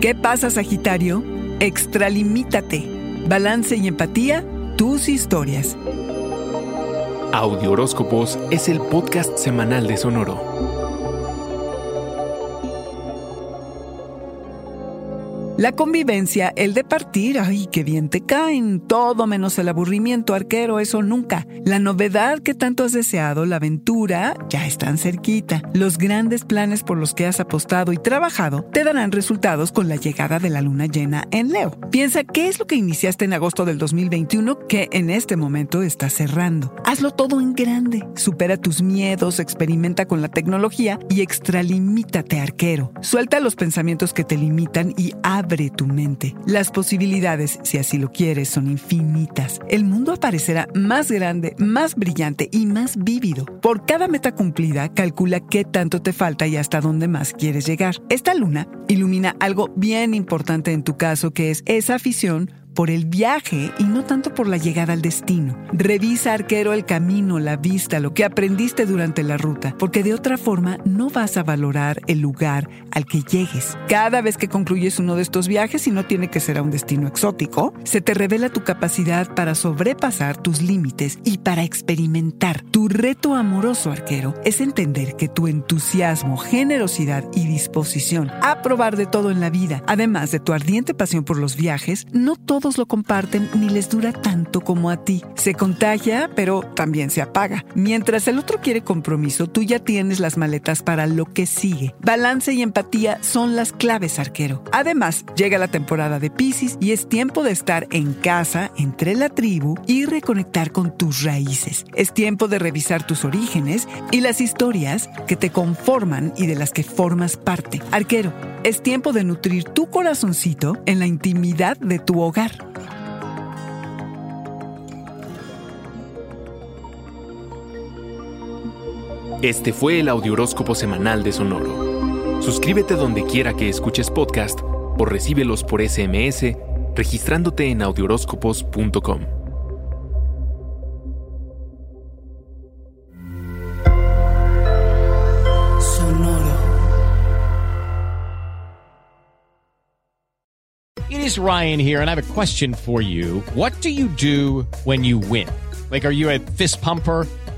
¿Qué pasa, Sagitario? Extralimítate. Balance y empatía, tus historias. Audio Horóscopos es el podcast semanal de Sonoro. La convivencia, el de partir, ay, qué bien te caen, todo menos el aburrimiento, arquero, eso nunca. La novedad que tanto has deseado, la aventura, ya están cerquita. Los grandes planes por los que has apostado y trabajado te darán resultados con la llegada de la luna llena en Leo. Piensa qué es lo que iniciaste en agosto del 2021 que en este momento está cerrando. Hazlo todo en grande, supera tus miedos, experimenta con la tecnología y extralimítate, arquero. Suelta los pensamientos que te limitan y abre abre tu mente. Las posibilidades, si así lo quieres, son infinitas. El mundo aparecerá más grande, más brillante y más vívido. Por cada meta cumplida, calcula qué tanto te falta y hasta dónde más quieres llegar. Esta luna ilumina algo bien importante en tu caso, que es esa afición por el viaje y no tanto por la llegada al destino. Revisa, arquero, el camino, la vista, lo que aprendiste durante la ruta, porque de otra forma no vas a valorar el lugar al que llegues. Cada vez que concluyes uno de estos viajes, y no tiene que ser a un destino exótico, se te revela tu capacidad para sobrepasar tus límites y para experimentar. Tu reto amoroso, arquero, es entender que tu entusiasmo, generosidad y disposición a probar de todo en la vida, además de tu ardiente pasión por los viajes, no todo lo comparten ni les dura tanto como a ti. Se contagia, pero también se apaga. Mientras el otro quiere compromiso, tú ya tienes las maletas para lo que sigue. Balance y empatía son las claves, arquero. Además, llega la temporada de Pisces y es tiempo de estar en casa, entre la tribu y reconectar con tus raíces. Es tiempo de revisar tus orígenes y las historias que te conforman y de las que formas parte. Arquero, es tiempo de nutrir tu corazoncito en la intimidad de tu hogar. Este fue el Audioróscopo Semanal de Sonoro. Suscríbete donde quiera que escuches podcast o recíbelos por SMS registrándote en audioróscopos.com. It is Ryan here, and I have a question for you. What do you do when you win? Like, are you a fist pumper?